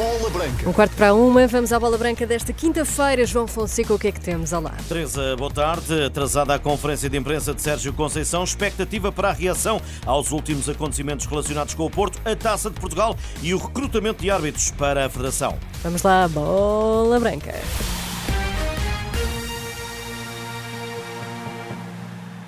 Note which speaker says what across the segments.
Speaker 1: Bola Branca.
Speaker 2: Um quarto para uma, vamos à bola branca desta quinta-feira. João Fonseca, o que é que temos? Olá.
Speaker 3: Teresa, boa tarde. Atrasada a conferência de imprensa de Sérgio Conceição, expectativa para a reação aos últimos acontecimentos relacionados com o Porto, a Taça de Portugal e o recrutamento de árbitros para a Federação.
Speaker 2: Vamos lá, bola branca.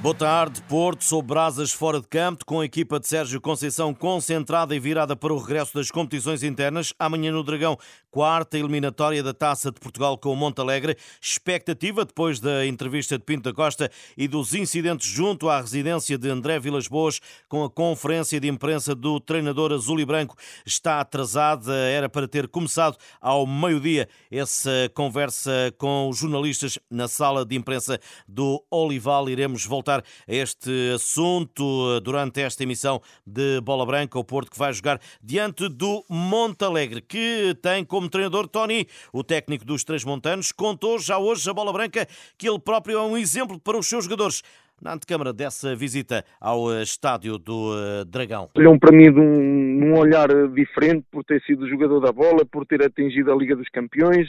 Speaker 3: Boa tarde, Porto, sob brasas fora de campo, com a equipa de Sérgio Conceição concentrada e virada para o regresso das competições internas. Amanhã no Dragão, quarta eliminatória da Taça de Portugal com o Montalegre. Expectativa, depois da entrevista de Pinto da Costa e dos incidentes junto à residência de André Vilas Boas, com a conferência de imprensa do treinador azul e branco, está atrasada. Era para ter começado ao meio-dia essa conversa com os jornalistas na sala de imprensa do Olival. Iremos voltar voltar a este assunto durante esta emissão de Bola Branca. O Porto que vai jogar diante do Montalegre, que tem como treinador Tony, o técnico dos Três Montanos. Contou já hoje a Bola Branca que ele próprio é um exemplo para os seus jogadores na antecâmara dessa visita ao eh, estádio do eh, Dragão?
Speaker 4: Olham para mim de um, um olhar diferente por ter sido jogador da bola, por ter atingido a Liga dos Campeões,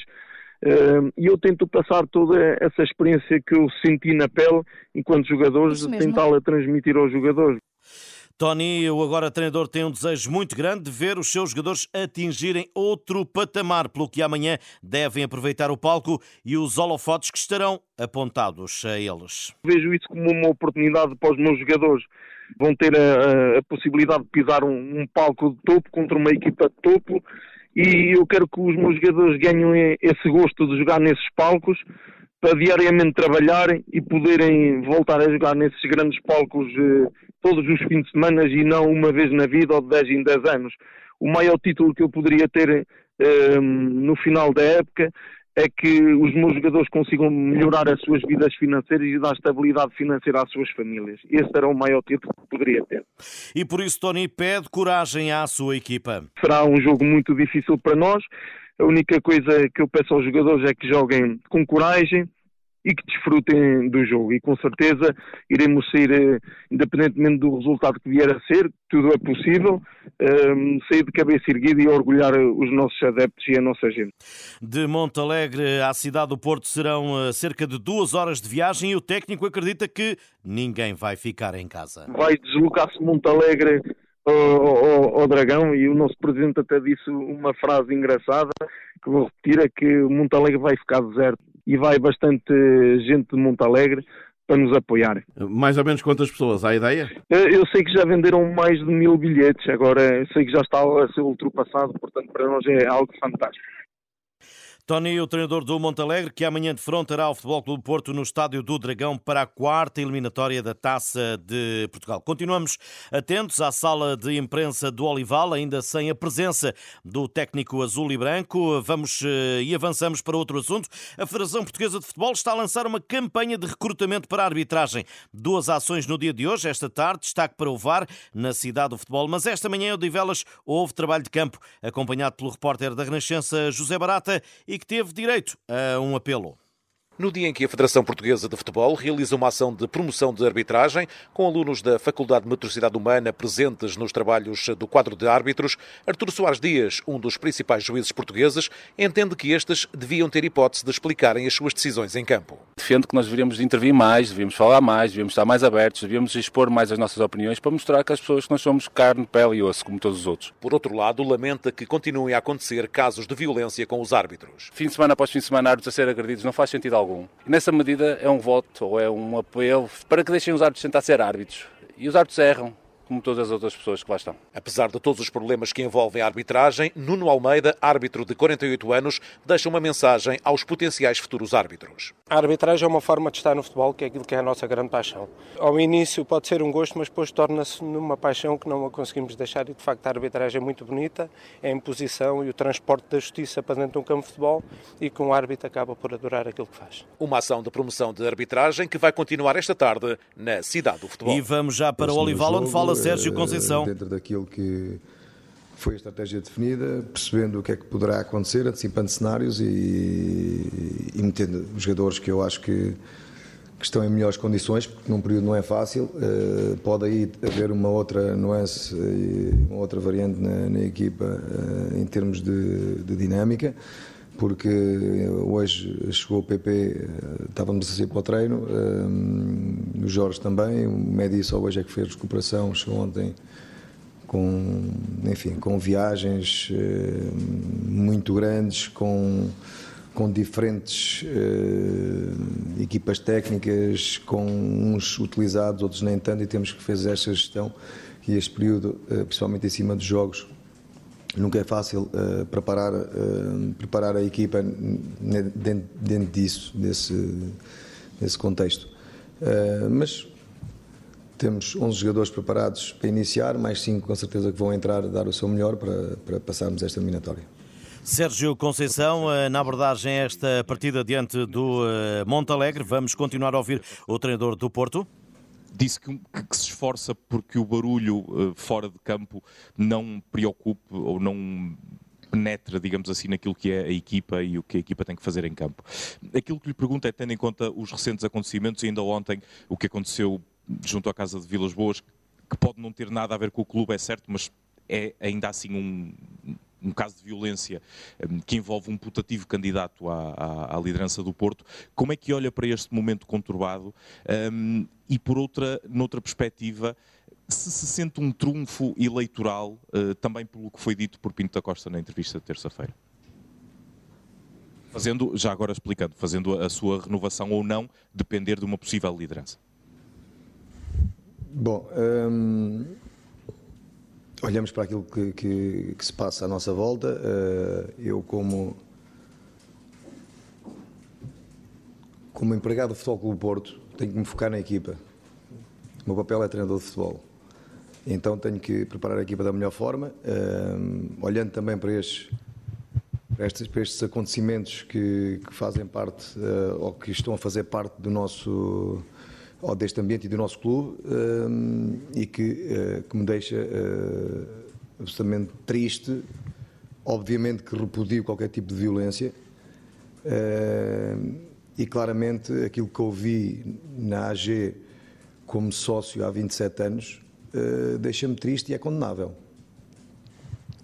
Speaker 4: e eu tento passar toda essa experiência que eu senti na pele enquanto jogador, tentá-la transmitir aos jogadores.
Speaker 3: Tony, o agora treinador, tem um desejo muito grande de ver os seus jogadores atingirem outro patamar, pelo que amanhã devem aproveitar o palco e os holofotes que estarão apontados a eles.
Speaker 4: Vejo isso como uma oportunidade para os meus jogadores. Vão ter a, a possibilidade de pisar um, um palco de topo contra uma equipa de topo e eu quero que os meus jogadores ganhem esse gosto de jogar nesses palcos para diariamente trabalharem e poderem voltar a jogar nesses grandes palcos eh, todos os fins de semana e não uma vez na vida ou de 10 em 10 anos. O maior título que eu poderia ter eh, no final da época é que os meus jogadores consigam melhorar as suas vidas financeiras e dar estabilidade financeira às suas famílias. Esse era o maior título que poderia ter.
Speaker 3: E por isso, Tony, pede coragem à sua equipa.
Speaker 4: Será um jogo muito difícil para nós. A única coisa que eu peço aos jogadores é que joguem com coragem, e que desfrutem do jogo. E com certeza iremos sair, eh, independentemente do resultado que vier a ser, tudo é possível, um, sair de cabeça erguida e orgulhar os nossos adeptos e a nossa gente.
Speaker 3: De Montalegre à cidade do Porto serão eh, cerca de duas horas de viagem e o técnico acredita que ninguém vai ficar em casa.
Speaker 4: Vai deslocar-se Montalegre ao, ao, ao, Dragão e o nosso presidente até disse uma frase engraçada que vou repetir, é que o Montalegre vai ficar deserto e vai bastante gente de Montalegre para nos apoiar.
Speaker 1: Mais ou menos quantas pessoas? Há ideia?
Speaker 4: Eu sei que já venderam mais de mil bilhetes, agora sei que já está a ser ultrapassado, portanto para nós é algo fantástico.
Speaker 3: Tony, o treinador do Montalegre, que amanhã defrontará o Futebol Clube Porto no Estádio do Dragão para a quarta eliminatória da Taça de Portugal. Continuamos atentos à sala de imprensa do Olival, ainda sem a presença do técnico azul e branco. Vamos eh, e avançamos para outro assunto. A Federação Portuguesa de Futebol está a lançar uma campanha de recrutamento para a arbitragem. Duas ações no dia de hoje, esta tarde, destaque para o VAR na cidade do futebol. Mas esta manhã, o Divelas, houve trabalho de campo, acompanhado pelo repórter da Renascença, José Barata, e que teve direito a um apelo.
Speaker 5: No dia em que a Federação Portuguesa de Futebol realiza uma ação de promoção de arbitragem, com alunos da Faculdade de Motricidade Humana presentes nos trabalhos do quadro de árbitros, Artur Soares Dias, um dos principais juízes portugueses, entende que estes deviam ter hipótese de explicarem as suas decisões em campo.
Speaker 6: Defendo que nós deveríamos intervir mais, devíamos falar mais, devíamos estar mais abertos, devíamos expor mais as nossas opiniões para mostrar que as pessoas que nós somos carne, pele e osso, como todos os outros.
Speaker 5: Por outro lado, lamenta que continuem a acontecer casos de violência com os árbitros.
Speaker 6: Fim de semana após fim de semana, árbitros a ser agredidos não faz sentido algum. E nessa medida é um voto ou é um apelo para que deixem os árbitros tentar ser árbitros. E os árbitros erram. Como todas as outras pessoas que lá estão.
Speaker 5: Apesar de todos os problemas que envolvem a arbitragem, Nuno Almeida, árbitro de 48 anos, deixa uma mensagem aos potenciais futuros árbitros.
Speaker 7: A arbitragem é uma forma de estar no futebol, que é aquilo que é a nossa grande paixão. Ao início pode ser um gosto, mas depois torna-se numa paixão que não a conseguimos deixar e de facto a arbitragem é muito bonita, é a imposição e o transporte da justiça para dentro de um campo de futebol e que um árbitro acaba por adorar aquilo que faz.
Speaker 5: Uma ação de promoção de arbitragem que vai continuar esta tarde na cidade do futebol.
Speaker 3: E vamos já para o Olival, onde fala Sérgio
Speaker 8: eh,
Speaker 3: Conceição.
Speaker 8: Dentro daquilo que foi a estratégia definida, percebendo o que é que poderá acontecer, antecipando cenários e, e metendo os jogadores que eu acho que, que, estão em melhores condições, porque num período não é fácil. Uh, pode aí haver uma outra nuance uma outra variante na, na equipa uh, em termos de, de dinâmica porque hoje chegou o PP, estávamos a sair para o treino, o Jorge também, o Medi só hoje é que fez recuperação, chegou ontem com, enfim, com viagens eh, muito grandes, com, com diferentes uh, equipas técnicas, com uns utilizados, outros nem tanto, e temos que fazer esta gestão e este período, uh, principalmente em cima dos jogos, nunca é fácil uh, preparar, uh, preparar a equipa dentro, dentro disso, desse, desse contexto. Uh, mas temos 11 jogadores preparados para iniciar, mais 5 com certeza que vão entrar, dar o seu melhor para, para passarmos esta eliminatória.
Speaker 3: Sérgio Conceição, na abordagem esta partida diante do Montalegre, vamos continuar a ouvir o treinador do Porto
Speaker 9: disse que, que, se esforça porque o barulho uh, fora de campo não preocupe ou não penetra, digamos assim, naquilo que é a equipa e o que a equipa tem que fazer em campo. Aquilo que lhe pergunto é, tendo em conta os recentes acontecimentos, ainda ontem o que aconteceu junto à Casa de Vilas Boas, que pode não ter nada a ver com o clube, é certo, mas é ainda assim um, um caso de violência um, que envolve um putativo candidato à, à, à, liderança do Porto. Como é que olha para este momento conturbado? Um, e por outra, noutra perspectiva, se se sente um trunfo eleitoral uh, também pelo que foi dito por Pinto da Costa na entrevista de terça-feira? Fazendo, já agora explicando, fazendo a sua renovação ou não depender de uma possível liderança.
Speaker 8: Bom, hum, olhamos para aquilo que, que, que, se passa à nossa volta. Uh, eu, como, como empregado do Futebol Clube Porto, tenho que me focar na equipa. O meu papel é treinador de futebol. Então tenho que preparar a equipa da melhor forma, uh, olhando também para estes, para estes, para estes acontecimentos que, que, fazem parte uh, ou que estão a fazer parte do nosso ou deste ambiente e do nosso clube um, e que, que me deixa absolutamente triste. Obviamente que repudio qualquer tipo de violência e claramente aquilo que ouvi na AG como sócio há 27 anos deixa-me triste e é condenável.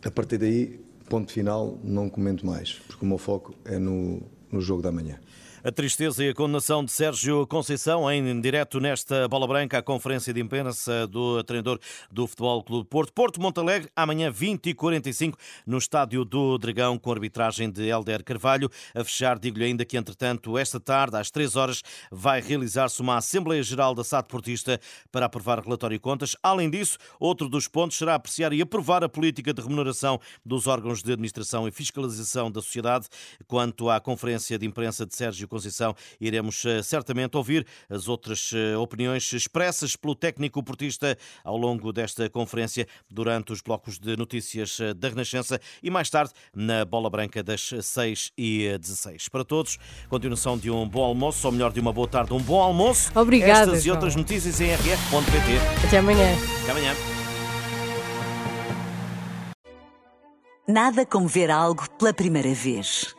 Speaker 8: A partir daí, ponto final, não comento mais, porque o meu foco é no, no jogo da manhã.
Speaker 3: A tristeza e a condenação de Sérgio Conceição, em direto nesta bola branca, a conferência de imprensa do treinador do Futebol Clube Porto. Porto Montalegre, amanhã 20 e 45 no estádio do Dragão, com arbitragem de Helder Carvalho. A fechar, digo-lhe ainda que, entretanto, esta tarde, às 3 horas, vai realizar-se uma Assembleia Geral da SAD Portista para aprovar relatório e contas. Além disso, outro dos pontos será apreciar e aprovar a política de remuneração dos órgãos de administração e fiscalização da sociedade. Quanto à conferência de imprensa de Sérgio Conceição, iremos eh, certamente ouvir as outras eh, opiniões expressas pelo técnico portista ao longo desta conferência durante os blocos de notícias eh, da Renascença e mais tarde na Bola Branca das 6 e 16. Para todos, continuação de um bom almoço, ou melhor, de uma boa tarde, um bom almoço.
Speaker 2: Obrigada.
Speaker 3: Estas e outras notícias em rf.pt.
Speaker 2: Até amanhã.
Speaker 3: Até amanhã.
Speaker 10: Nada como ver algo pela primeira vez.